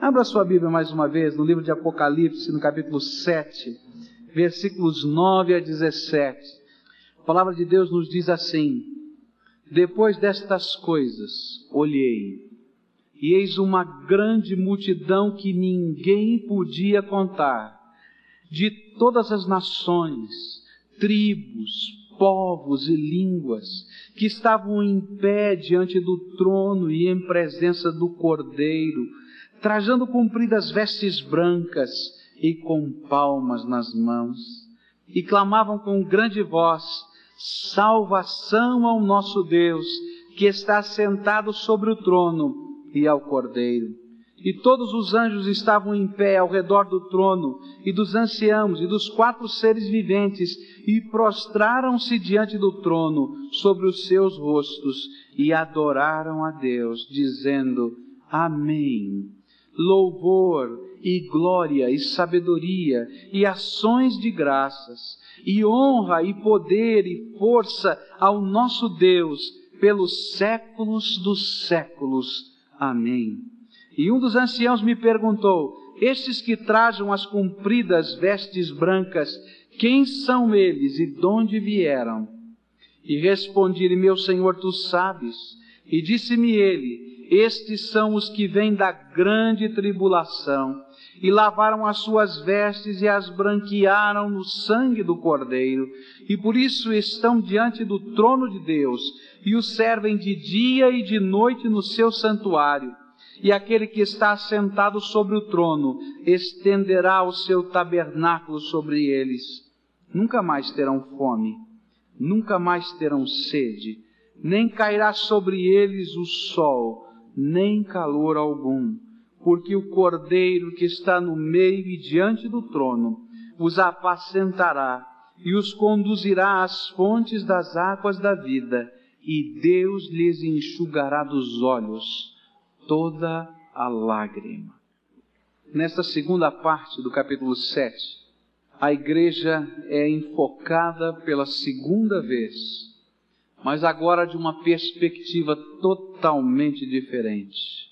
Abra sua Bíblia mais uma vez no livro de Apocalipse, no capítulo 7, versículos 9 a 17. A palavra de Deus nos diz assim: Depois destas coisas, olhei, e eis uma grande multidão que ninguém podia contar, de todas as nações, tribos, povos e línguas, que estavam em pé diante do trono e em presença do Cordeiro, trajando compridas vestes brancas e com palmas nas mãos, e clamavam com grande voz: Salvação ao nosso Deus, que está sentado sobre o trono e ao Cordeiro. E todos os anjos estavam em pé ao redor do trono, e dos anciãos, e dos quatro seres viventes, e prostraram-se diante do trono sobre os seus rostos, e adoraram a Deus, dizendo: Amém. Louvor e glória e sabedoria e ações de graças, e honra e poder e força ao nosso Deus pelos séculos dos séculos. Amém. E um dos anciãos me perguntou: Estes que trajam as compridas vestes brancas, quem são eles e de onde vieram? E respondi-lhe: Meu senhor, tu sabes. E disse-me ele: Estes são os que vêm da grande tribulação e lavaram as suas vestes e as branquearam no sangue do Cordeiro, e por isso estão diante do trono de Deus, e o servem de dia e de noite no seu santuário. E aquele que está sentado sobre o trono estenderá o seu tabernáculo sobre eles. Nunca mais terão fome, nunca mais terão sede, nem cairá sobre eles o sol, nem calor algum porque o Cordeiro que está no meio e diante do trono os apacentará e os conduzirá às fontes das águas da vida, e Deus lhes enxugará dos olhos toda a lágrima. Nesta segunda parte do capítulo 7, a igreja é enfocada pela segunda vez, mas agora de uma perspectiva totalmente diferente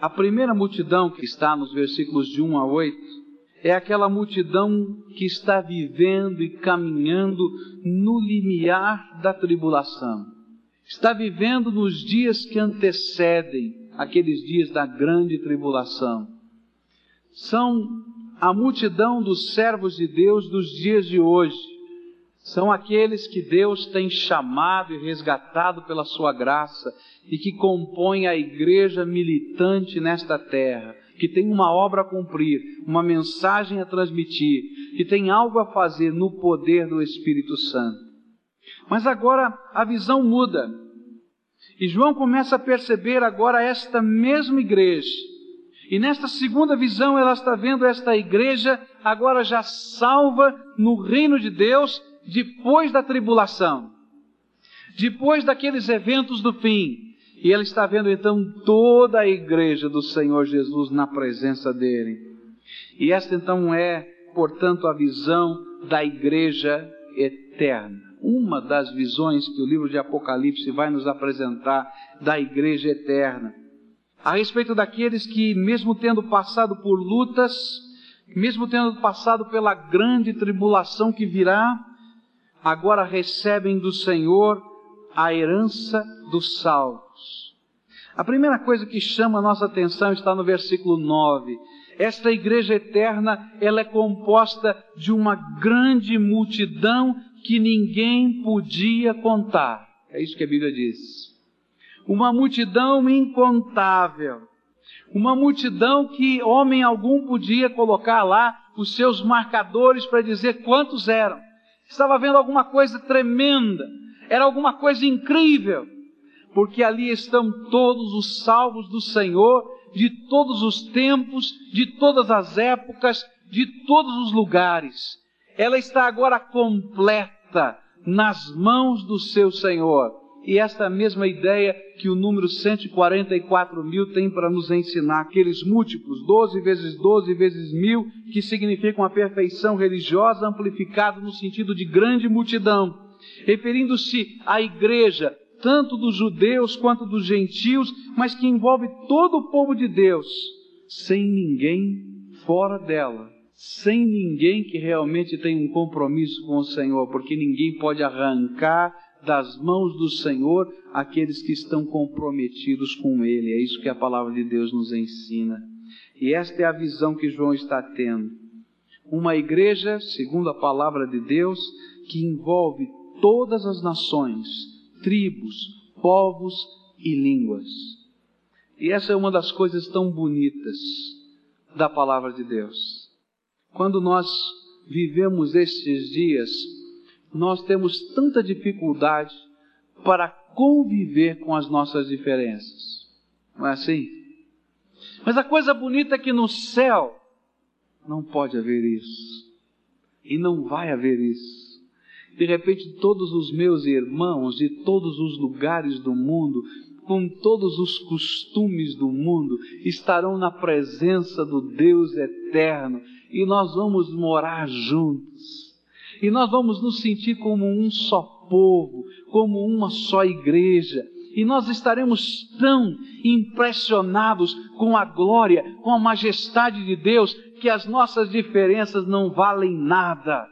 a primeira multidão que está nos versículos de 1 a 8 é aquela multidão que está vivendo e caminhando no limiar da tribulação. Está vivendo nos dias que antecedem aqueles dias da grande tribulação. São a multidão dos servos de Deus dos dias de hoje. São aqueles que Deus tem chamado e resgatado pela sua graça e que compõem a igreja militante nesta terra, que tem uma obra a cumprir, uma mensagem a transmitir, que tem algo a fazer no poder do Espírito Santo. Mas agora a visão muda. E João começa a perceber agora esta mesma igreja. E nesta segunda visão ela está vendo esta igreja agora já salva no reino de Deus depois da tribulação. Depois daqueles eventos do fim, e ele está vendo então toda a igreja do Senhor Jesus na presença dele. E esta então é, portanto, a visão da igreja eterna. Uma das visões que o livro de Apocalipse vai nos apresentar da igreja eterna. A respeito daqueles que, mesmo tendo passado por lutas, mesmo tendo passado pela grande tribulação que virá, agora recebem do Senhor a herança dos salvos a primeira coisa que chama a nossa atenção está no versículo 9. Esta igreja eterna, ela é composta de uma grande multidão que ninguém podia contar. É isso que a Bíblia diz. Uma multidão incontável. Uma multidão que homem algum podia colocar lá os seus marcadores para dizer quantos eram. Estava vendo alguma coisa tremenda. Era alguma coisa incrível porque ali estão todos os salvos do Senhor, de todos os tempos, de todas as épocas, de todos os lugares. Ela está agora completa nas mãos do seu Senhor. E esta mesma ideia que o número 144 mil tem para nos ensinar, aqueles múltiplos, 12 vezes 12 vezes mil, que significam a perfeição religiosa amplificada no sentido de grande multidão, referindo-se à igreja, tanto dos judeus quanto dos gentios, mas que envolve todo o povo de Deus, sem ninguém fora dela, sem ninguém que realmente tem um compromisso com o Senhor, porque ninguém pode arrancar das mãos do Senhor aqueles que estão comprometidos com Ele. É isso que a palavra de Deus nos ensina. E esta é a visão que João está tendo. Uma igreja, segundo a palavra de Deus, que envolve todas as nações, tribos, povos e línguas. E essa é uma das coisas tão bonitas da palavra de Deus. Quando nós vivemos estes dias, nós temos tanta dificuldade para conviver com as nossas diferenças. Não é assim? Mas a coisa bonita é que no céu não pode haver isso. E não vai haver isso. De repente, todos os meus irmãos de todos os lugares do mundo, com todos os costumes do mundo, estarão na presença do Deus eterno e nós vamos morar juntos. E nós vamos nos sentir como um só povo, como uma só igreja. E nós estaremos tão impressionados com a glória, com a majestade de Deus, que as nossas diferenças não valem nada.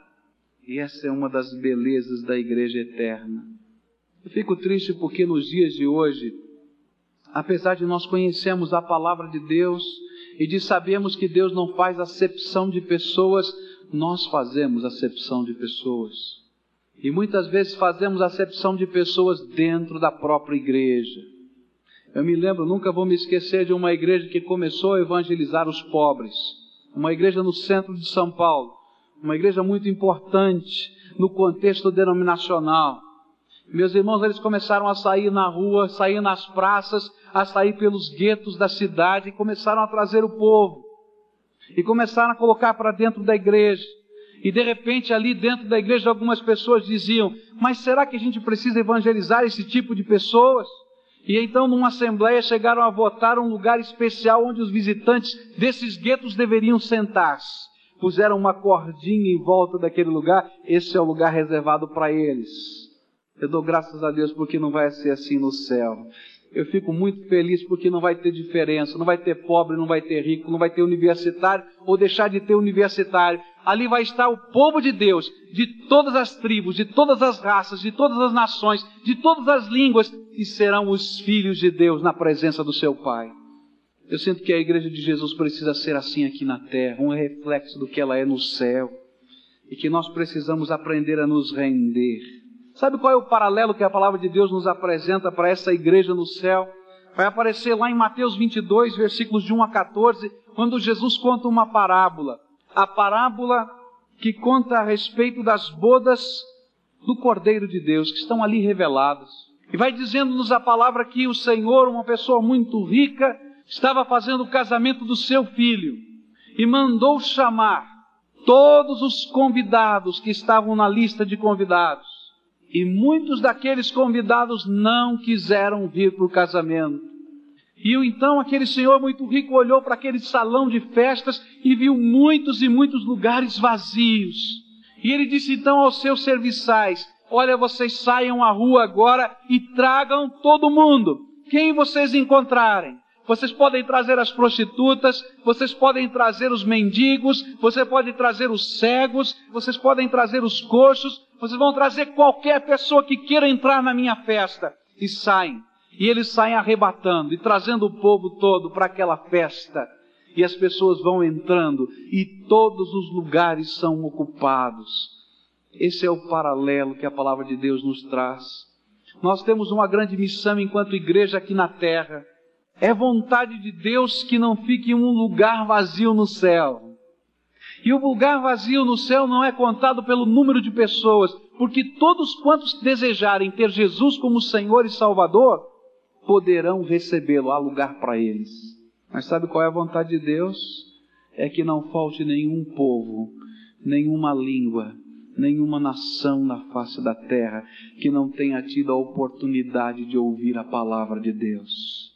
E essa é uma das belezas da igreja eterna. Eu fico triste porque nos dias de hoje, apesar de nós conhecermos a palavra de Deus e de sabermos que Deus não faz acepção de pessoas, nós fazemos acepção de pessoas. E muitas vezes fazemos acepção de pessoas dentro da própria igreja. Eu me lembro, nunca vou me esquecer de uma igreja que começou a evangelizar os pobres. Uma igreja no centro de São Paulo uma igreja muito importante no contexto denominacional. Meus irmãos, eles começaram a sair na rua, sair nas praças, a sair pelos guetos da cidade e começaram a trazer o povo. E começaram a colocar para dentro da igreja. E de repente, ali dentro da igreja, algumas pessoas diziam: Mas será que a gente precisa evangelizar esse tipo de pessoas? E então, numa assembleia, chegaram a votar um lugar especial onde os visitantes desses guetos deveriam sentar-se puseram uma cordinha em volta daquele lugar, esse é o lugar reservado para eles. Eu dou graças a Deus porque não vai ser assim no céu. Eu fico muito feliz porque não vai ter diferença, não vai ter pobre, não vai ter rico, não vai ter universitário ou deixar de ter universitário. Ali vai estar o povo de Deus, de todas as tribos, de todas as raças, de todas as nações, de todas as línguas, e serão os filhos de Deus na presença do seu Pai. Eu sinto que a igreja de Jesus precisa ser assim aqui na terra, um reflexo do que ela é no céu, e que nós precisamos aprender a nos render. Sabe qual é o paralelo que a palavra de Deus nos apresenta para essa igreja no céu? Vai aparecer lá em Mateus 22, versículos de 1 a 14, quando Jesus conta uma parábola. A parábola que conta a respeito das bodas do Cordeiro de Deus, que estão ali reveladas. E vai dizendo-nos a palavra que o Senhor, uma pessoa muito rica, estava fazendo o casamento do seu filho e mandou chamar todos os convidados que estavam na lista de convidados. E muitos daqueles convidados não quiseram vir para o casamento. E então aquele senhor muito rico olhou para aquele salão de festas e viu muitos e muitos lugares vazios. E ele disse então aos seus serviçais: Olha, vocês saiam à rua agora e tragam todo mundo. Quem vocês encontrarem, vocês podem trazer as prostitutas, vocês podem trazer os mendigos, você pode trazer os cegos, vocês podem trazer os coxos, vocês vão trazer qualquer pessoa que queira entrar na minha festa. E saem. E eles saem arrebatando e trazendo o povo todo para aquela festa. E as pessoas vão entrando e todos os lugares são ocupados. Esse é o paralelo que a palavra de Deus nos traz. Nós temos uma grande missão enquanto igreja aqui na terra é vontade de Deus que não fique um lugar vazio no céu. E o lugar vazio no céu não é contado pelo número de pessoas, porque todos quantos desejarem ter Jesus como Senhor e Salvador, poderão recebê-lo, há lugar para eles. Mas sabe qual é a vontade de Deus? É que não falte nenhum povo, nenhuma língua, nenhuma nação na face da terra que não tenha tido a oportunidade de ouvir a palavra de Deus.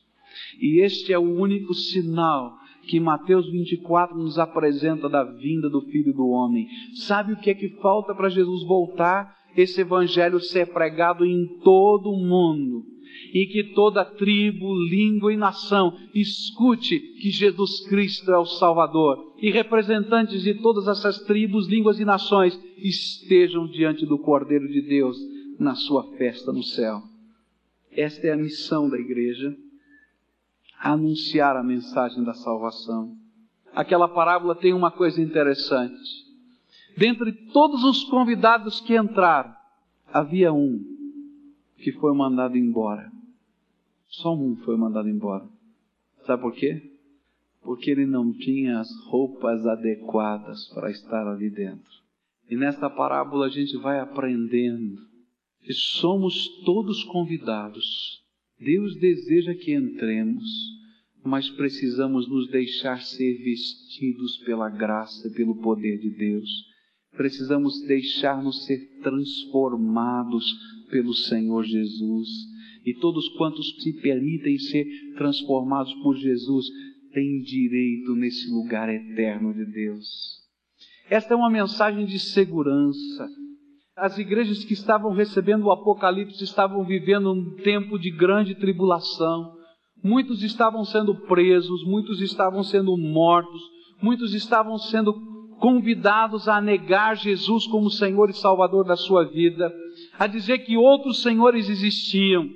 E este é o único sinal que Mateus 24 nos apresenta da vinda do Filho do Homem. Sabe o que é que falta para Jesus voltar? Esse evangelho ser pregado em todo o mundo. e que toda tribo, língua e nação escute que Jesus Cristo é o Salvador e representantes de todas essas tribos, línguas e nações estejam diante do Cordeiro de Deus na sua festa no céu. Esta é a missão da igreja, anunciar a mensagem da salvação. Aquela parábola tem uma coisa interessante. Dentre todos os convidados que entraram, havia um que foi mandado embora. Só um foi mandado embora. Sabe por quê? Porque ele não tinha as roupas adequadas para estar ali dentro. E nesta parábola a gente vai aprendendo que somos todos convidados. Deus deseja que entremos, mas precisamos nos deixar ser vestidos pela graça, pelo poder de Deus. Precisamos deixar-nos ser transformados pelo Senhor Jesus. E todos quantos se permitem ser transformados por Jesus têm direito nesse lugar eterno de Deus. Esta é uma mensagem de segurança. As igrejas que estavam recebendo o Apocalipse estavam vivendo um tempo de grande tribulação. Muitos estavam sendo presos, muitos estavam sendo mortos, muitos estavam sendo convidados a negar Jesus como Senhor e Salvador da sua vida a dizer que outros senhores existiam.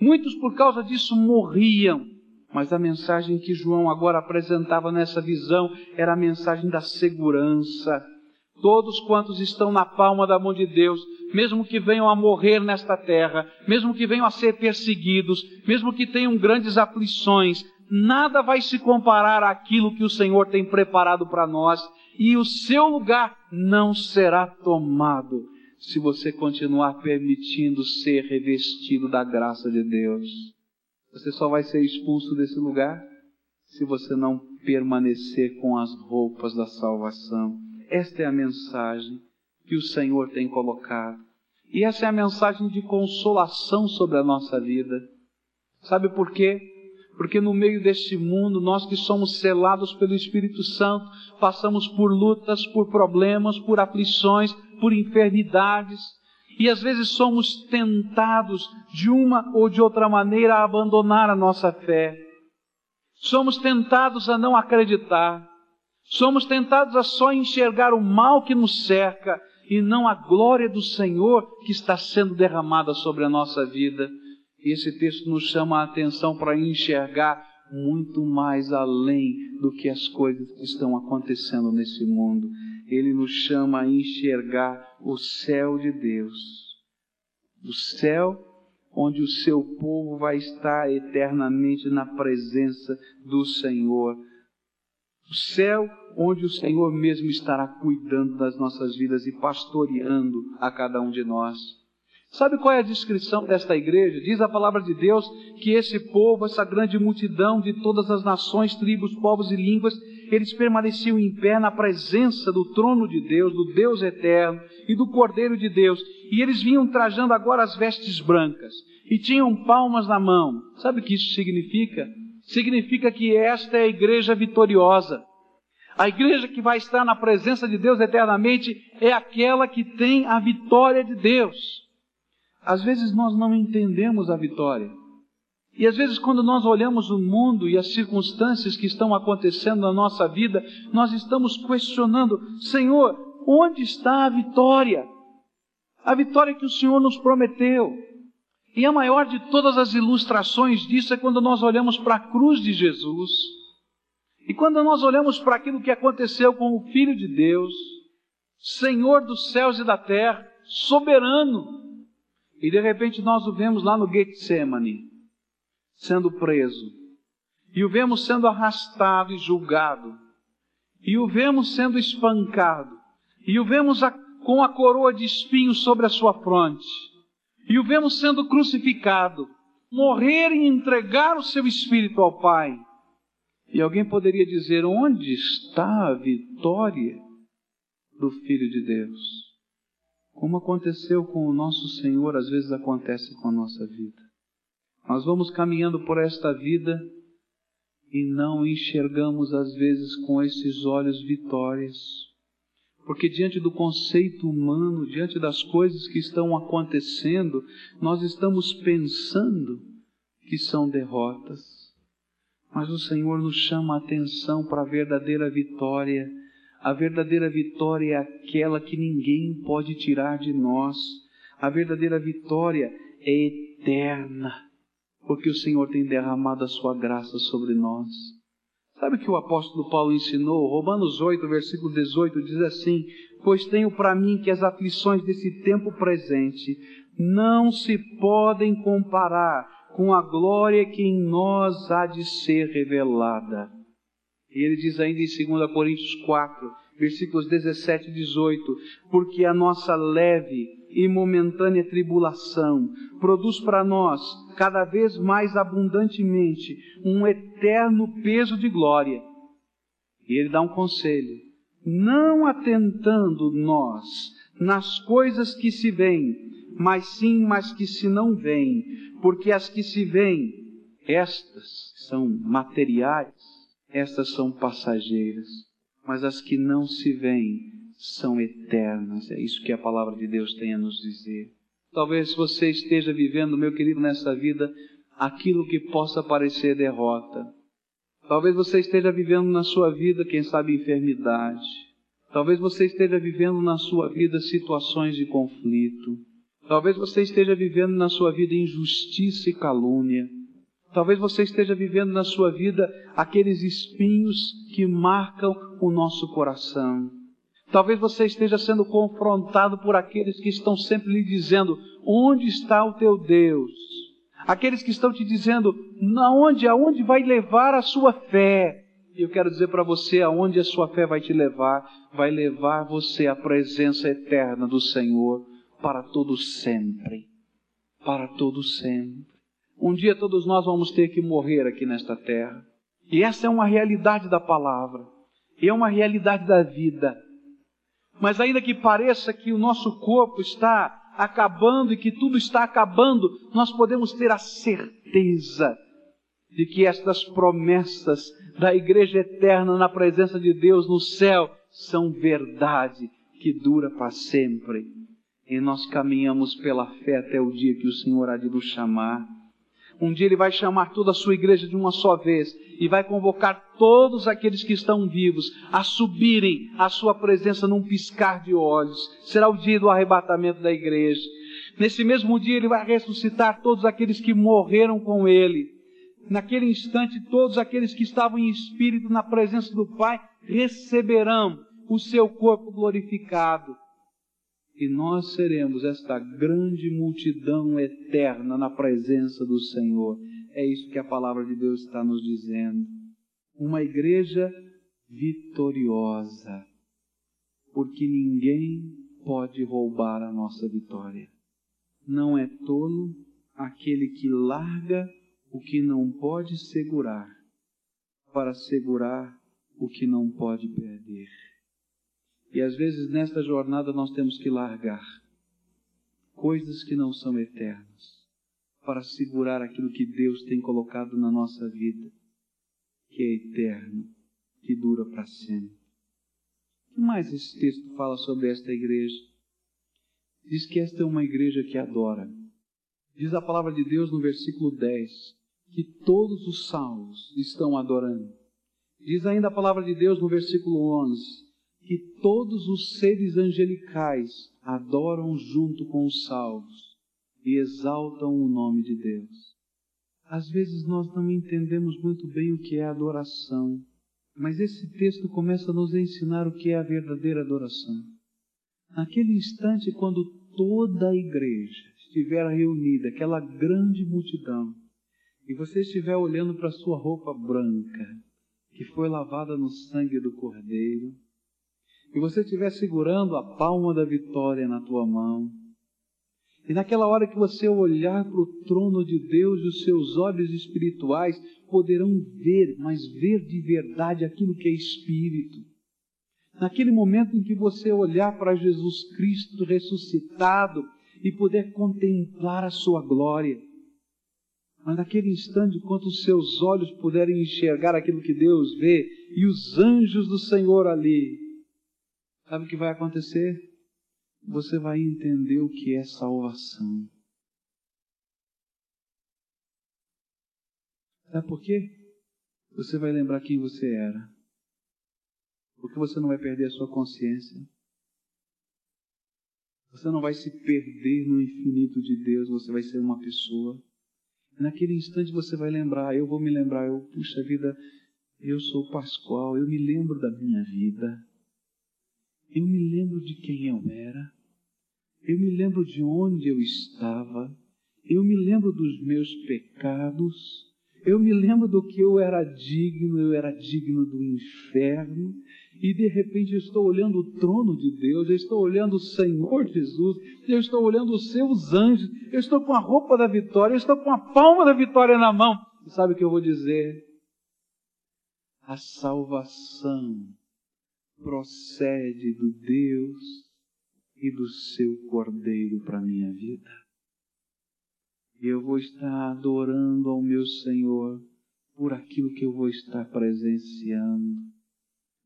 Muitos por causa disso morriam. Mas a mensagem que João agora apresentava nessa visão era a mensagem da segurança. Todos quantos estão na palma da mão de Deus, mesmo que venham a morrer nesta terra, mesmo que venham a ser perseguidos, mesmo que tenham grandes aflições, nada vai se comparar àquilo que o Senhor tem preparado para nós, e o seu lugar não será tomado se você continuar permitindo ser revestido da graça de Deus. Você só vai ser expulso desse lugar se você não permanecer com as roupas da salvação. Esta é a mensagem que o Senhor tem colocado. E essa é a mensagem de consolação sobre a nossa vida. Sabe por quê? Porque no meio deste mundo, nós que somos selados pelo Espírito Santo, passamos por lutas, por problemas, por aflições, por enfermidades, e às vezes somos tentados de uma ou de outra maneira a abandonar a nossa fé. Somos tentados a não acreditar. Somos tentados a só enxergar o mal que nos cerca e não a glória do Senhor que está sendo derramada sobre a nossa vida. Esse texto nos chama a atenção para enxergar muito mais além do que as coisas que estão acontecendo nesse mundo ele nos chama a enxergar o céu de Deus. O céu onde o seu povo vai estar eternamente na presença do Senhor. O céu onde o Senhor mesmo estará cuidando das nossas vidas e pastoreando a cada um de nós. Sabe qual é a descrição desta igreja? Diz a palavra de Deus que esse povo, essa grande multidão de todas as nações, tribos, povos e línguas, eles permaneciam em pé na presença do trono de Deus, do Deus eterno e do Cordeiro de Deus. E eles vinham trajando agora as vestes brancas e tinham palmas na mão. Sabe o que isso significa? Significa que esta é a igreja vitoriosa. A igreja que vai estar na presença de Deus eternamente é aquela que tem a vitória de Deus. Às vezes nós não entendemos a vitória. E às vezes, quando nós olhamos o mundo e as circunstâncias que estão acontecendo na nossa vida, nós estamos questionando: Senhor, onde está a vitória? A vitória que o Senhor nos prometeu. E a maior de todas as ilustrações disso é quando nós olhamos para a cruz de Jesus. E quando nós olhamos para aquilo que aconteceu com o Filho de Deus, Senhor dos céus e da terra, soberano. E de repente nós o vemos lá no Getsemane sendo preso, e o vemos sendo arrastado e julgado, e o vemos sendo espancado, e o vemos a, com a coroa de espinhos sobre a sua fronte, e o vemos sendo crucificado, morrer e entregar o seu espírito ao Pai. E alguém poderia dizer: onde está a vitória do Filho de Deus? Como aconteceu com o nosso Senhor, às vezes acontece com a nossa vida. Nós vamos caminhando por esta vida e não enxergamos às vezes com esses olhos vitórias. Porque diante do conceito humano, diante das coisas que estão acontecendo, nós estamos pensando que são derrotas. Mas o Senhor nos chama a atenção para a verdadeira vitória. A verdadeira vitória é aquela que ninguém pode tirar de nós. A verdadeira vitória é eterna, porque o Senhor tem derramado a sua graça sobre nós. Sabe o que o apóstolo Paulo ensinou? Romanos 8, versículo 18 diz assim: Pois tenho para mim que as aflições desse tempo presente não se podem comparar com a glória que em nós há de ser revelada. E ele diz ainda em 2 Coríntios 4, versículos 17 e 18: Porque a nossa leve e momentânea tribulação produz para nós, cada vez mais abundantemente, um eterno peso de glória. E ele dá um conselho: não atentando nós nas coisas que se veem, mas sim mas que se não veem, porque as que se veem, estas são materiais, estas são passageiras, mas as que não se veem são eternas. É isso que a palavra de Deus tem a nos dizer. Talvez você esteja vivendo, meu querido, nessa vida, aquilo que possa parecer derrota. Talvez você esteja vivendo na sua vida, quem sabe, enfermidade. Talvez você esteja vivendo na sua vida situações de conflito. Talvez você esteja vivendo na sua vida injustiça e calúnia. Talvez você esteja vivendo na sua vida aqueles espinhos que marcam o nosso coração. Talvez você esteja sendo confrontado por aqueles que estão sempre lhe dizendo: onde está o teu Deus? Aqueles que estão te dizendo: aonde, aonde vai levar a sua fé? E eu quero dizer para você aonde a sua fé vai te levar, vai levar você à presença eterna do Senhor para todo sempre. Para todo sempre. Um dia todos nós vamos ter que morrer aqui nesta terra. E essa é uma realidade da palavra. E é uma realidade da vida. Mas ainda que pareça que o nosso corpo está acabando e que tudo está acabando, nós podemos ter a certeza de que estas promessas da igreja eterna na presença de Deus no céu são verdade que dura para sempre. E nós caminhamos pela fé até o dia que o Senhor há de nos chamar. Um dia Ele vai chamar toda a sua igreja de uma só vez e vai convocar todos aqueles que estão vivos a subirem à sua presença num piscar de olhos. Será o dia do arrebatamento da igreja. Nesse mesmo dia Ele vai ressuscitar todos aqueles que morreram com Ele. Naquele instante, todos aqueles que estavam em espírito na presença do Pai receberão o seu corpo glorificado e nós seremos esta grande multidão eterna na presença do Senhor. É isso que a palavra de Deus está nos dizendo. Uma igreja vitoriosa, porque ninguém pode roubar a nossa vitória. Não é tolo aquele que larga o que não pode segurar para segurar o que não pode perder. E às vezes nesta jornada nós temos que largar coisas que não são eternas para segurar aquilo que Deus tem colocado na nossa vida, que é eterno, que dura para sempre. O que mais esse texto fala sobre esta igreja? Diz que esta é uma igreja que adora. Diz a palavra de Deus no versículo 10 que todos os salvos estão adorando. Diz ainda a palavra de Deus no versículo 11 que todos os seres angelicais adoram junto com os salvos e exaltam o nome de Deus. Às vezes nós não entendemos muito bem o que é adoração, mas esse texto começa a nos ensinar o que é a verdadeira adoração. Naquele instante, quando toda a igreja estiver reunida, aquela grande multidão, e você estiver olhando para sua roupa branca, que foi lavada no sangue do Cordeiro, e você estiver segurando a palma da vitória na tua mão, e naquela hora que você olhar para o trono de Deus, os seus olhos espirituais poderão ver, mas ver de verdade aquilo que é espírito. Naquele momento em que você olhar para Jesus Cristo ressuscitado e puder contemplar a sua glória. Mas naquele instante, enquanto os seus olhos puderem enxergar aquilo que Deus vê e os anjos do Senhor ali, Sabe o que vai acontecer? Você vai entender o que é salvação. Sabe por quê? Você vai lembrar quem você era. Porque você não vai perder a sua consciência. Você não vai se perder no infinito de Deus, você vai ser uma pessoa. Naquele instante você vai lembrar, eu vou me lembrar, eu, puxa vida, eu sou Pascoal, eu me lembro da minha vida. Eu me lembro de quem eu era. Eu me lembro de onde eu estava. Eu me lembro dos meus pecados. Eu me lembro do que eu era digno, eu era digno do inferno, e de repente eu estou olhando o trono de Deus, eu estou olhando o Senhor Jesus, eu estou olhando os seus anjos, eu estou com a roupa da vitória, eu estou com a palma da vitória na mão. E sabe o que eu vou dizer? A salvação procede do Deus e do seu Cordeiro para minha vida. E eu vou estar adorando ao meu Senhor por aquilo que eu vou estar presenciando.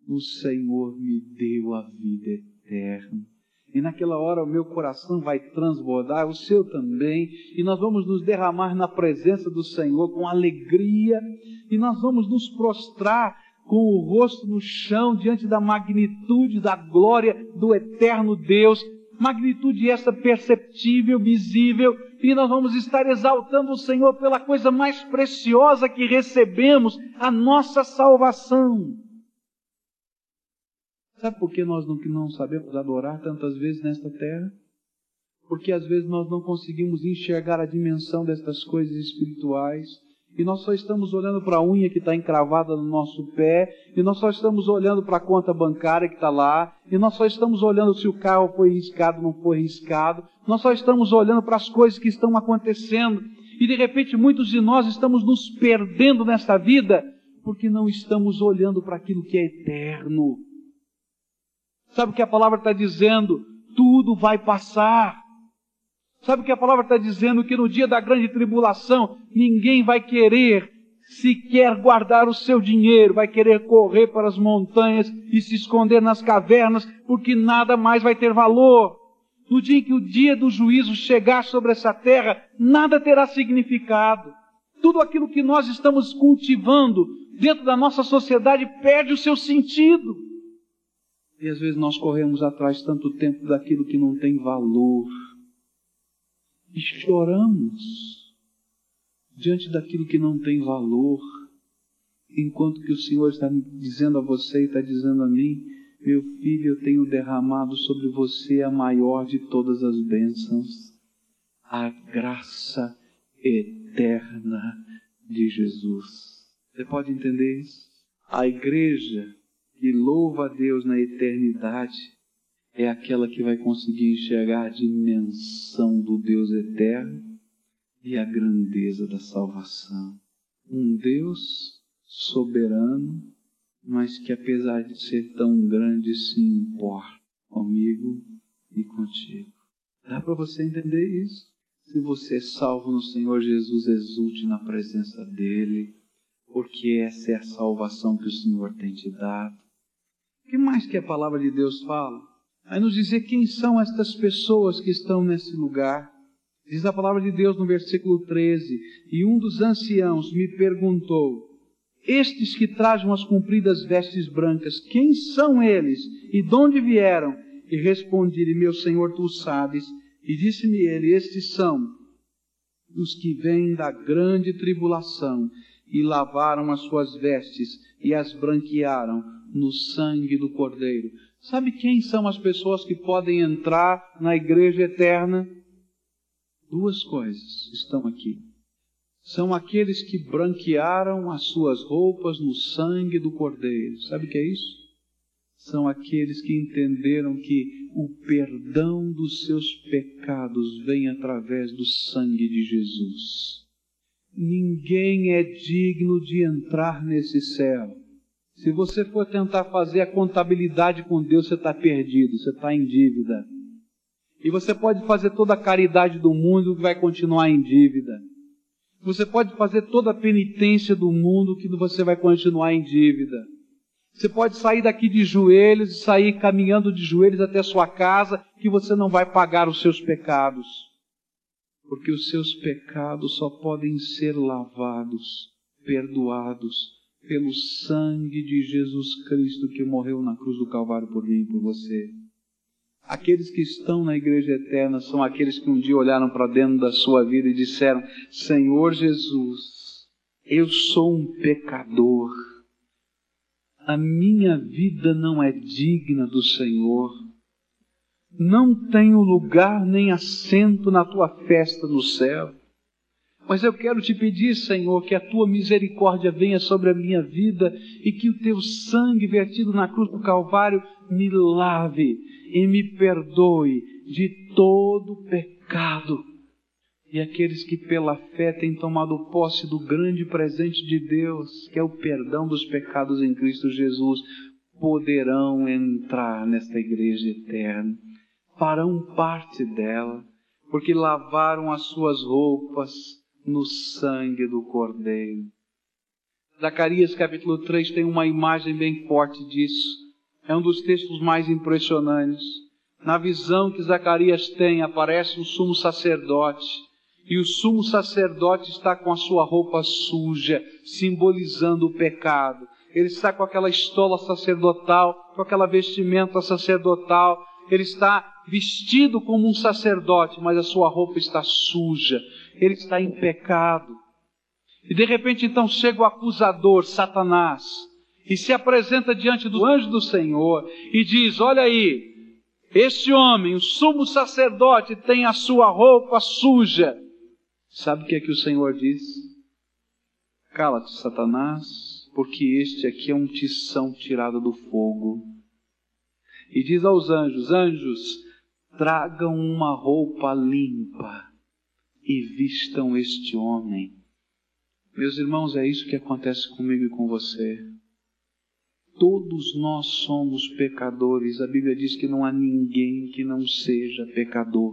O Senhor me deu a vida eterna. E naquela hora o meu coração vai transbordar, o seu também, e nós vamos nos derramar na presença do Senhor com alegria, e nós vamos nos prostrar com o rosto no chão diante da magnitude, da glória do eterno Deus, magnitude essa perceptível, visível, e nós vamos estar exaltando o Senhor pela coisa mais preciosa que recebemos, a nossa salvação. Sabe por que nós não, não sabemos adorar tantas vezes nesta terra? Porque às vezes nós não conseguimos enxergar a dimensão destas coisas espirituais e nós só estamos olhando para a unha que está encravada no nosso pé, e nós só estamos olhando para a conta bancária que está lá, e nós só estamos olhando se o carro foi riscado ou não foi riscado, nós só estamos olhando para as coisas que estão acontecendo, e de repente muitos de nós estamos nos perdendo nesta vida, porque não estamos olhando para aquilo que é eterno. Sabe o que a palavra está dizendo? Tudo vai passar. Sabe o que a palavra está dizendo? Que no dia da grande tribulação, ninguém vai querer sequer guardar o seu dinheiro, vai querer correr para as montanhas e se esconder nas cavernas, porque nada mais vai ter valor. No dia em que o dia do juízo chegar sobre essa terra, nada terá significado. Tudo aquilo que nós estamos cultivando dentro da nossa sociedade perde o seu sentido. E às vezes nós corremos atrás tanto tempo daquilo que não tem valor e choramos diante daquilo que não tem valor, enquanto que o Senhor está dizendo a você e está dizendo a mim: meu filho, eu tenho derramado sobre você a maior de todas as bênçãos, a graça eterna de Jesus. Você pode entender isso? A igreja que louva a Deus na eternidade é aquela que vai conseguir enxergar a dimensão do Deus eterno e a grandeza da salvação. Um Deus soberano, mas que apesar de ser tão grande, se importa comigo e contigo. Dá para você entender isso? Se você é salvo no Senhor Jesus, exulte na presença dEle, porque essa é a salvação que o Senhor tem te dado. O que mais que a palavra de Deus fala? Aí nos dizer quem são estas pessoas que estão nesse lugar. Diz a palavra de Deus no versículo 13: E um dos anciãos me perguntou: Estes que trajam as compridas vestes brancas, quem são eles e de onde vieram? E respondi-lhe: Meu senhor, tu sabes. E disse-me ele: Estes são os que vêm da grande tribulação e lavaram as suas vestes e as branquearam no sangue do Cordeiro. Sabe quem são as pessoas que podem entrar na igreja eterna? Duas coisas estão aqui. São aqueles que branquearam as suas roupas no sangue do Cordeiro. Sabe o que é isso? São aqueles que entenderam que o perdão dos seus pecados vem através do sangue de Jesus. Ninguém é digno de entrar nesse céu se você for tentar fazer a contabilidade com Deus, você está perdido, você está em dívida. E você pode fazer toda a caridade do mundo que vai continuar em dívida. Você pode fazer toda a penitência do mundo que você vai continuar em dívida. Você pode sair daqui de joelhos e sair caminhando de joelhos até sua casa, que você não vai pagar os seus pecados. Porque os seus pecados só podem ser lavados, perdoados pelo sangue de Jesus Cristo que morreu na cruz do Calvário por mim e por você. Aqueles que estão na igreja eterna são aqueles que um dia olharam para dentro da sua vida e disseram: Senhor Jesus, eu sou um pecador a minha vida não é digna do Senhor. Não tenho lugar nem assento na tua festa no céu. Mas eu quero te pedir, Senhor, que a tua misericórdia venha sobre a minha vida e que o teu sangue vertido na cruz do Calvário me lave e me perdoe de todo pecado. E aqueles que pela fé têm tomado posse do grande presente de Deus, que é o perdão dos pecados em Cristo Jesus, poderão entrar nesta igreja eterna, farão parte dela, porque lavaram as suas roupas no sangue do Cordeiro. Zacarias capítulo 3 tem uma imagem bem forte disso. É um dos textos mais impressionantes. Na visão que Zacarias tem, aparece o sumo sacerdote e o sumo sacerdote está com a sua roupa suja, simbolizando o pecado. Ele está com aquela estola sacerdotal, com aquela vestimenta sacerdotal. Ele está vestido como um sacerdote, mas a sua roupa está suja. Ele está em pecado. E de repente então chega o acusador, Satanás, e se apresenta diante do anjo do Senhor e diz: Olha aí, este homem, o sumo sacerdote, tem a sua roupa suja. Sabe o que é que o Senhor diz? Cala-te, Satanás, porque este aqui é um tição tirado do fogo. E diz aos anjos: Anjos, tragam uma roupa limpa e vistam este homem. Meus irmãos, é isso que acontece comigo e com você. Todos nós somos pecadores. A Bíblia diz que não há ninguém que não seja pecador.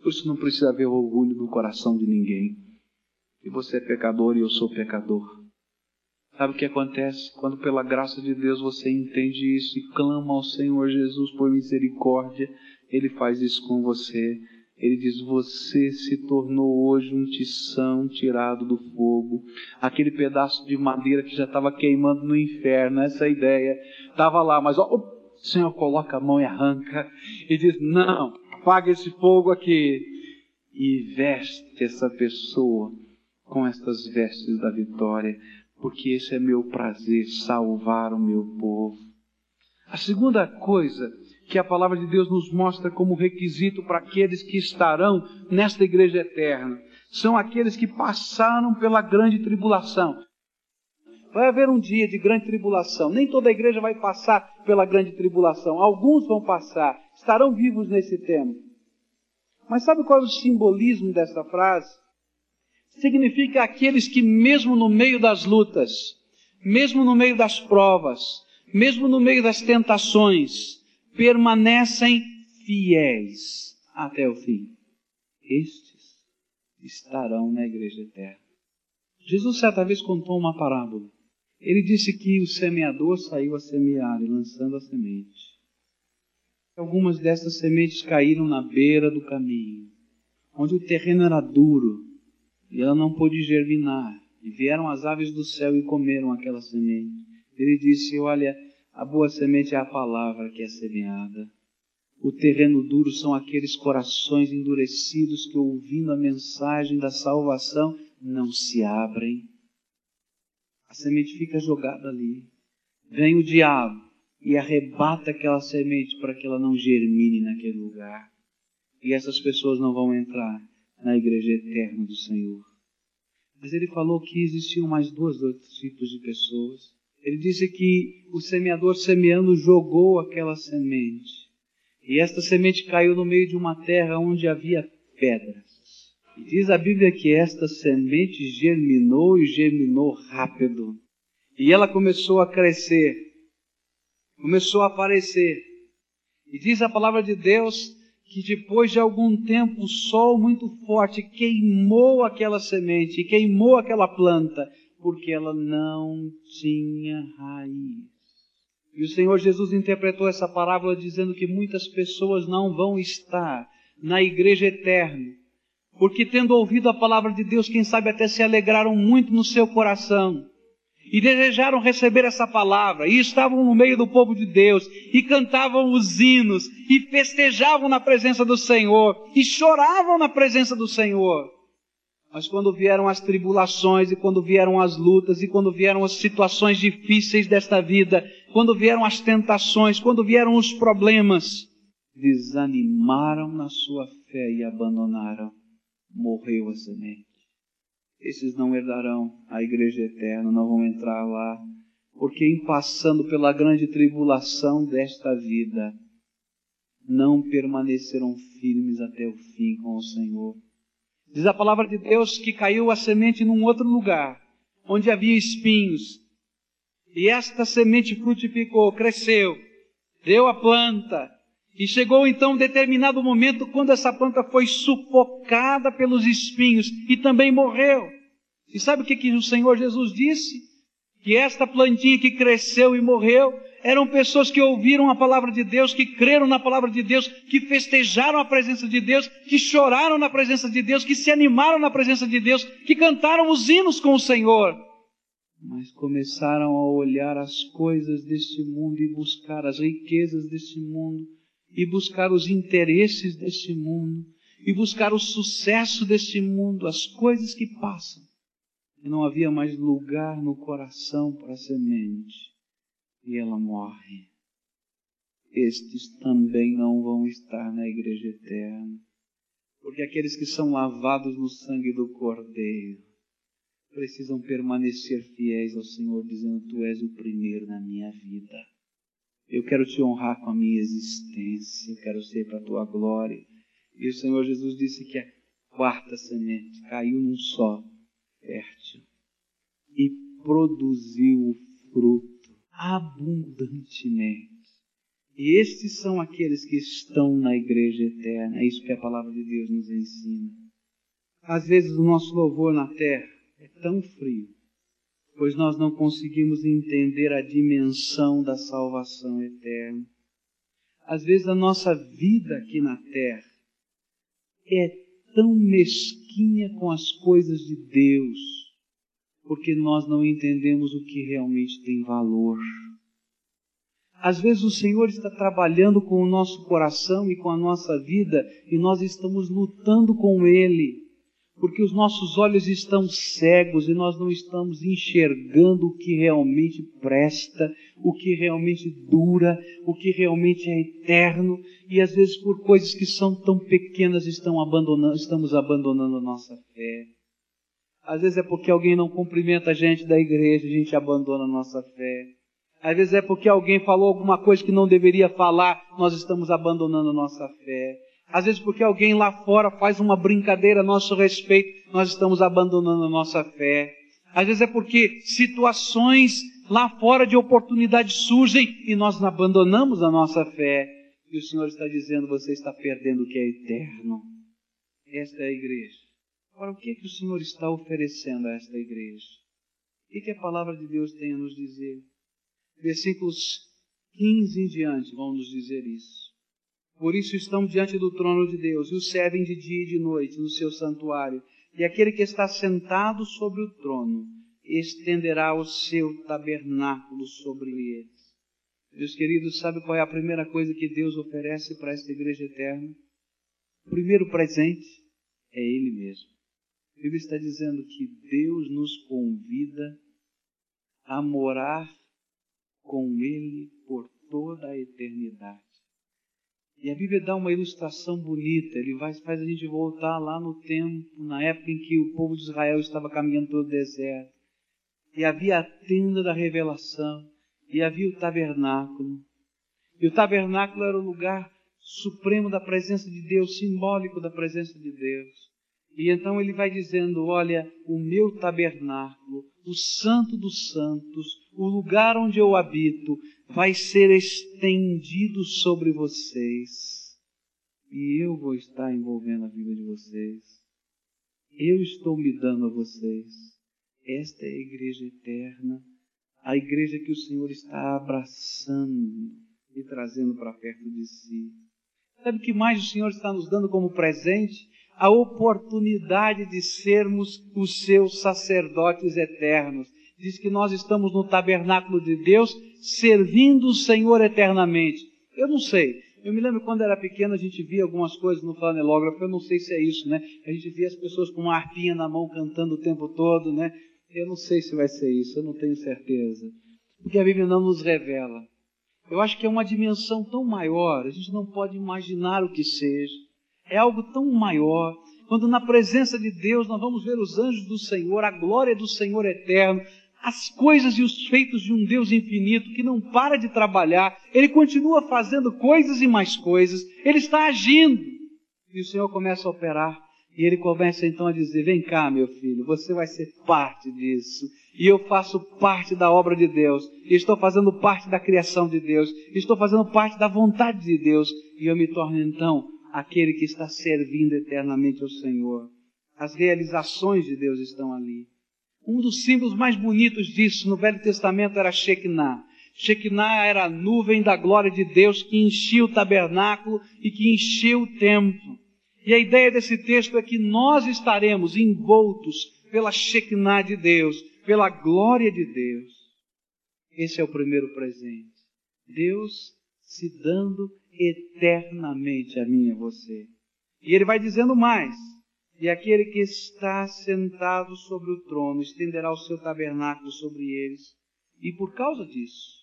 Por isso não precisa haver orgulho no coração de ninguém. E você é pecador e eu sou pecador. Sabe o que acontece? Quando pela graça de Deus você entende isso e clama ao Senhor Jesus por misericórdia, Ele faz isso com você. Ele diz: Você se tornou hoje um tição tirado do fogo. Aquele pedaço de madeira que já estava queimando no inferno, essa ideia. Estava lá, mas ó, o Senhor coloca a mão e arranca. E diz: Não, apaga esse fogo aqui e veste essa pessoa com estas vestes da vitória, porque esse é meu prazer, salvar o meu povo. A segunda coisa que a palavra de Deus nos mostra como requisito para aqueles que estarão nesta igreja eterna são aqueles que passaram pela grande tribulação. Vai haver um dia de grande tribulação. Nem toda a igreja vai passar pela grande tribulação. Alguns vão passar, estarão vivos nesse tempo. Mas sabe qual é o simbolismo dessa frase? Significa aqueles que, mesmo no meio das lutas, mesmo no meio das provas, mesmo no meio das tentações, permanecem fiéis até o fim. Estes estarão na igreja eterna. Jesus certa vez contou uma parábola. Ele disse que o semeador saiu a semear e lançando a semente. Algumas dessas sementes caíram na beira do caminho, onde o terreno era duro e ela não pôde germinar. E vieram as aves do céu e comeram aquela semente. Ele disse: Olha, a boa semente é a palavra que é semeada. O terreno duro são aqueles corações endurecidos que, ouvindo a mensagem da salvação, não se abrem a semente fica jogada ali. Vem o diabo e arrebata aquela semente para que ela não germine naquele lugar. E essas pessoas não vão entrar na igreja eterna do Senhor. Mas ele falou que existiam mais dois outros tipos de pessoas. Ele disse que o semeador semeando jogou aquela semente. E esta semente caiu no meio de uma terra onde havia pedras. E diz a Bíblia que esta semente germinou e germinou rápido. E ela começou a crescer, começou a aparecer. E diz a palavra de Deus que depois de algum tempo o sol muito forte queimou aquela semente, queimou aquela planta, porque ela não tinha raiz. E o Senhor Jesus interpretou essa parábola dizendo que muitas pessoas não vão estar na igreja eterna, porque tendo ouvido a palavra de Deus, quem sabe até se alegraram muito no seu coração e desejaram receber essa palavra, e estavam no meio do povo de Deus, e cantavam os hinos, e festejavam na presença do Senhor, e choravam na presença do Senhor. Mas quando vieram as tribulações, e quando vieram as lutas, e quando vieram as situações difíceis desta vida, quando vieram as tentações, quando vieram os problemas, desanimaram na sua fé e abandonaram. Morreu a semente esses não herdarão a igreja eterna, não vão entrar lá, porque em passando pela grande tribulação desta vida, não permaneceram firmes até o fim com o Senhor. Diz a palavra de Deus que caiu a semente num outro lugar, onde havia espinhos, e esta semente frutificou, cresceu, deu a planta, e chegou então um determinado momento quando essa planta foi sufocada pelos espinhos e também morreu. E sabe o que, que o Senhor Jesus disse? Que esta plantinha que cresceu e morreu eram pessoas que ouviram a palavra de Deus, que creram na palavra de Deus, que festejaram a presença de Deus, que choraram na presença de Deus, que se animaram na presença de Deus, que cantaram os hinos com o Senhor. Mas começaram a olhar as coisas deste mundo e buscar as riquezas deste mundo e buscar os interesses deste mundo, e buscar o sucesso deste mundo, as coisas que passam. E não havia mais lugar no coração para a semente, e ela morre. Estes também não vão estar na igreja eterna, porque aqueles que são lavados no sangue do Cordeiro precisam permanecer fiéis ao Senhor, dizendo: Tu és o primeiro na minha vida. Eu quero te honrar com a minha existência, eu quero ser para a tua glória. E o Senhor Jesus disse que a quarta semente caiu num só fértil e produziu o fruto abundantemente. E estes são aqueles que estão na igreja eterna. É isso que a palavra de Deus nos ensina. Às vezes o nosso louvor na terra é tão frio pois nós não conseguimos entender a dimensão da salvação eterna. Às vezes a nossa vida aqui na terra é tão mesquinha com as coisas de Deus, porque nós não entendemos o que realmente tem valor. Às vezes o Senhor está trabalhando com o nosso coração e com a nossa vida e nós estamos lutando com Ele porque os nossos olhos estão cegos e nós não estamos enxergando o que realmente presta, o que realmente dura, o que realmente é eterno, e às vezes por coisas que são tão pequenas estão abandonando, estamos abandonando a nossa fé. Às vezes é porque alguém não cumprimenta a gente da igreja, a gente abandona a nossa fé. Às vezes é porque alguém falou alguma coisa que não deveria falar, nós estamos abandonando a nossa fé. Às vezes, porque alguém lá fora faz uma brincadeira a nosso respeito, nós estamos abandonando a nossa fé. Às vezes é porque situações lá fora de oportunidade surgem e nós abandonamos a nossa fé. E o Senhor está dizendo: você está perdendo o que é eterno. Esta é a igreja. Agora, o que, é que o Senhor está oferecendo a esta igreja? O que, é que a palavra de Deus tem a nos dizer? Versículos 15 em diante vão nos dizer isso. Por isso estão diante do trono de Deus e o servem de dia e de noite no seu santuário. E aquele que está sentado sobre o trono estenderá o seu tabernáculo sobre eles. Meus queridos, sabe qual é a primeira coisa que Deus oferece para esta igreja eterna? O primeiro presente é Ele mesmo. Bíblia está dizendo que Deus nos convida a morar com Ele por toda a eternidade. E a Bíblia dá uma ilustração bonita, ele faz a gente voltar lá no tempo, na época em que o povo de Israel estava caminhando pelo deserto. E havia a tenda da revelação, e havia o tabernáculo. E o tabernáculo era o lugar supremo da presença de Deus, simbólico da presença de Deus. E então ele vai dizendo: Olha, o meu tabernáculo, o santo dos santos, o lugar onde eu habito, vai ser estendido sobre vocês. E eu vou estar envolvendo a vida de vocês. Eu estou me dando a vocês. Esta é a igreja eterna, a igreja que o Senhor está abraçando e trazendo para perto de si. Sabe o que mais o Senhor está nos dando como presente? A oportunidade de sermos os seus sacerdotes eternos. Diz que nós estamos no tabernáculo de Deus, servindo o Senhor eternamente. Eu não sei, eu me lembro quando era pequeno, a gente via algumas coisas no flanelógrafo, eu não sei se é isso, né? A gente via as pessoas com uma arpinha na mão cantando o tempo todo, né? Eu não sei se vai ser isso, eu não tenho certeza. Porque a Bíblia não nos revela. Eu acho que é uma dimensão tão maior, a gente não pode imaginar o que seja. É algo tão maior. Quando na presença de Deus nós vamos ver os anjos do Senhor, a glória do Senhor eterno, as coisas e os feitos de um Deus infinito que não para de trabalhar, ele continua fazendo coisas e mais coisas, ele está agindo. E o Senhor começa a operar, e ele começa então a dizer: Vem cá, meu filho, você vai ser parte disso. E eu faço parte da obra de Deus, e estou fazendo parte da criação de Deus, estou fazendo parte da vontade de Deus, e eu me torno então aquele que está servindo eternamente ao Senhor. As realizações de Deus estão ali. Um dos símbolos mais bonitos disso no Velho Testamento era Shekinah. Shekinah era a nuvem da glória de Deus que enchia o tabernáculo e que enchia o templo. E a ideia desse texto é que nós estaremos envoltos pela Shekinah de Deus, pela glória de Deus. Esse é o primeiro presente. Deus se dando eternamente a mim e a você. E ele vai dizendo mais. E aquele que está sentado sobre o trono estenderá o seu tabernáculo sobre eles. E por causa disso,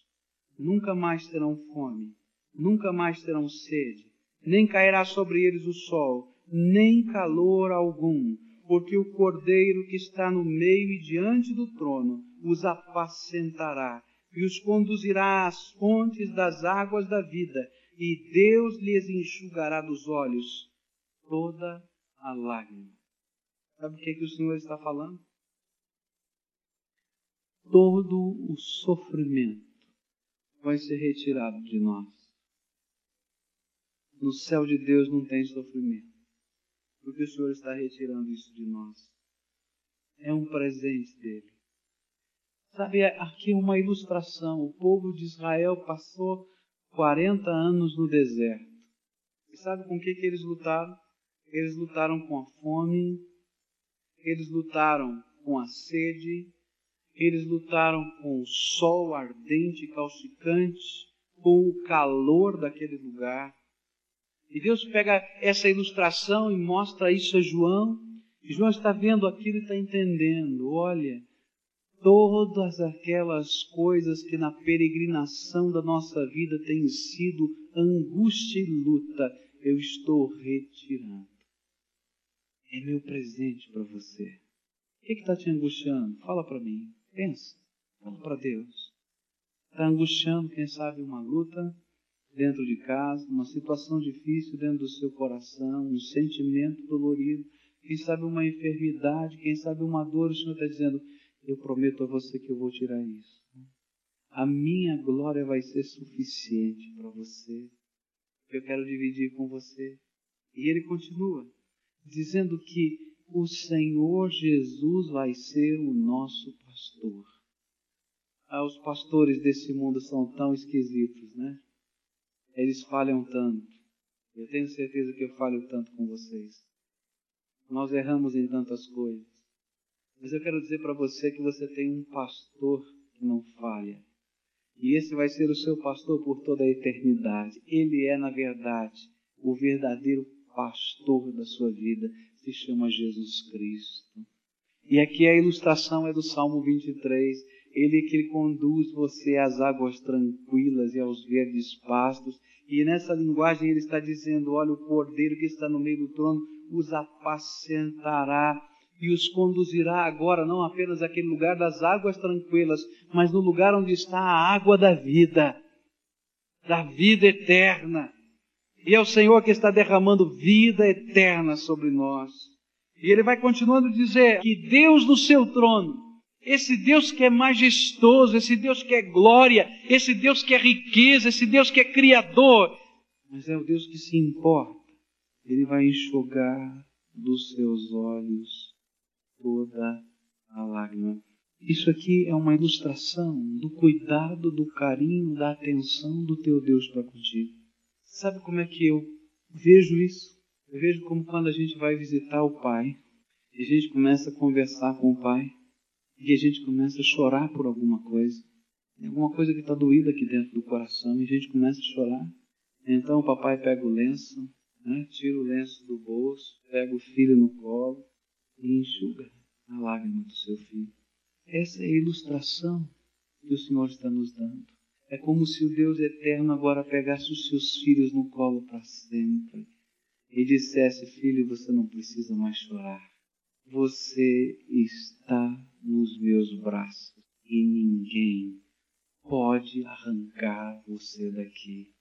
nunca mais terão fome, nunca mais terão sede, nem cairá sobre eles o sol, nem calor algum, porque o cordeiro que está no meio e diante do trono os apacentará e os conduzirá às fontes das águas da vida, e Deus lhes enxugará dos olhos toda a lágrima. Sabe o que, é que o Senhor está falando? Todo o sofrimento vai ser retirado de nós. No céu de Deus não tem sofrimento, porque o Senhor está retirando isso de nós. É um presente dele. Sabe, aqui uma ilustração. O povo de Israel passou 40 anos no deserto. E sabe com que, que eles lutaram? Eles lutaram com a fome, eles lutaram com a sede, eles lutaram com o sol ardente e calcicante, com o calor daquele lugar. E Deus pega essa ilustração e mostra isso a João. E João está vendo aquilo e está entendendo. Olha, todas aquelas coisas que na peregrinação da nossa vida têm sido angústia e luta, eu estou retirando. É meu presente para você. O que está te angustiando? Fala para mim. Pensa. Fala para Deus. Está angustiando, quem sabe, uma luta dentro de casa, uma situação difícil dentro do seu coração, um sentimento dolorido, quem sabe uma enfermidade, quem sabe uma dor. O Senhor está dizendo: Eu prometo a você que eu vou tirar isso. A minha glória vai ser suficiente para você. Eu quero dividir com você. E ele continua dizendo que o Senhor Jesus vai ser o nosso pastor. Ah, os pastores desse mundo são tão esquisitos, né? Eles falham tanto. Eu tenho certeza que eu falho tanto com vocês. Nós erramos em tantas coisas. Mas eu quero dizer para você que você tem um pastor que não falha. E esse vai ser o seu pastor por toda a eternidade. Ele é, na verdade, o verdadeiro pastor da sua vida se chama Jesus Cristo. E aqui a ilustração é do Salmo 23. Ele que conduz você às águas tranquilas e aos verdes pastos. E nessa linguagem ele está dizendo: olha, o cordeiro que está no meio do trono os apacentará e os conduzirá agora não apenas àquele lugar das águas tranquilas, mas no lugar onde está a água da vida, da vida eterna. E é o Senhor que está derramando vida eterna sobre nós. E ele vai continuando a dizer que Deus no seu trono, esse Deus que é majestoso, esse Deus que é glória, esse Deus que é riqueza, esse Deus que é criador, mas é o Deus que se importa. Ele vai enxugar dos seus olhos toda a lágrima. Isso aqui é uma ilustração do cuidado, do carinho, da atenção do teu Deus para contigo. Sabe como é que eu vejo isso? Eu vejo como quando a gente vai visitar o Pai, e a gente começa a conversar com o Pai, e a gente começa a chorar por alguma coisa. Alguma coisa que está doída aqui dentro do coração, e a gente começa a chorar. Então o papai pega o lenço, né, tira o lenço do bolso, pega o filho no colo e enxuga a lágrima do seu filho. Essa é a ilustração que o Senhor está nos dando. É como se o Deus eterno agora pegasse os seus filhos no colo para sempre e dissesse: Filho, você não precisa mais chorar. Você está nos meus braços e ninguém pode arrancar você daqui.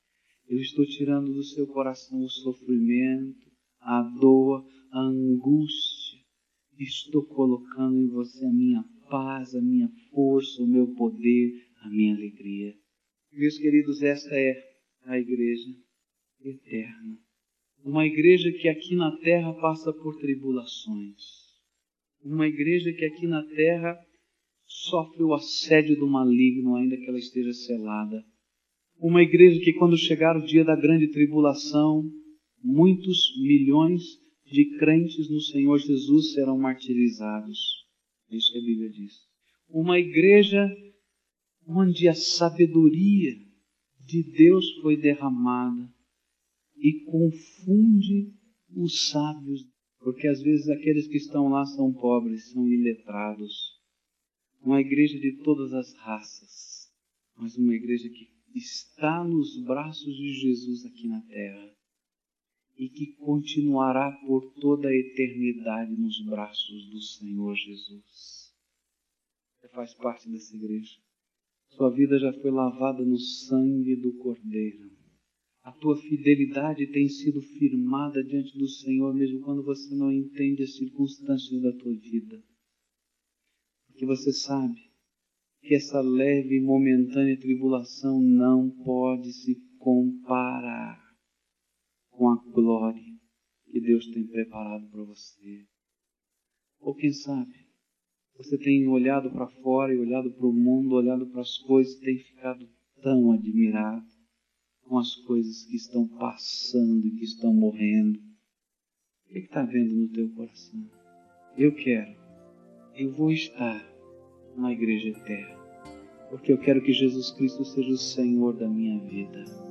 Eu estou tirando do seu coração o sofrimento, a dor, a angústia. Estou colocando em você a minha paz, a minha força, o meu poder, a minha alegria. Meus queridos, esta é a igreja eterna. Uma igreja que aqui na terra passa por tribulações. Uma igreja que aqui na terra sofre o assédio do maligno, ainda que ela esteja selada. Uma igreja que, quando chegar o dia da grande tribulação, muitos milhões de crentes no Senhor Jesus serão martirizados. É isso que a Bíblia diz. Uma igreja onde a sabedoria de Deus foi derramada e confunde os sábios, porque às vezes aqueles que estão lá são pobres, são iletrados. Uma igreja de todas as raças, mas uma igreja que está nos braços de Jesus aqui na terra e que continuará por toda a eternidade nos braços do Senhor Jesus. Você faz parte dessa igreja. Sua vida já foi lavada no sangue do Cordeiro. A tua fidelidade tem sido firmada diante do Senhor, mesmo quando você não entende as circunstâncias da tua vida. Porque você sabe que essa leve e momentânea tribulação não pode se comparar com a glória que Deus tem preparado para você. Ou quem sabe, você tem olhado para fora e olhado para o mundo, olhado para as coisas e tem ficado tão admirado com as coisas que estão passando e que estão morrendo. O que está vendo no teu coração? Eu quero, eu vou estar na igreja eterna, porque eu quero que Jesus Cristo seja o Senhor da minha vida.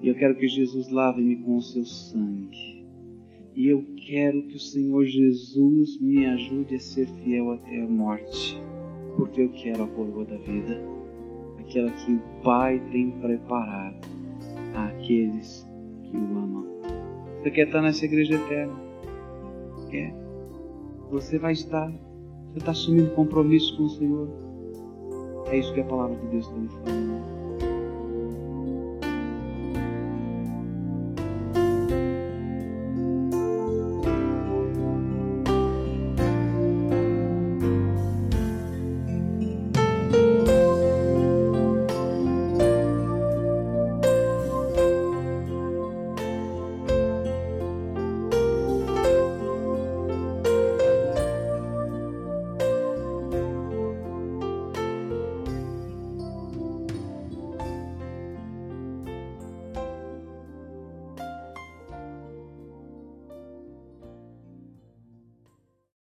E eu quero que Jesus lave-me com o seu sangue. E eu quero que o Senhor Jesus me ajude a ser fiel até a morte, porque eu quero a coroa da vida, aquela que o Pai tem preparado àqueles que o amam. Você quer estar nessa igreja eterna? Quer? Você vai estar. Você está assumindo compromisso com o Senhor? É isso que a palavra de Deus está me falando.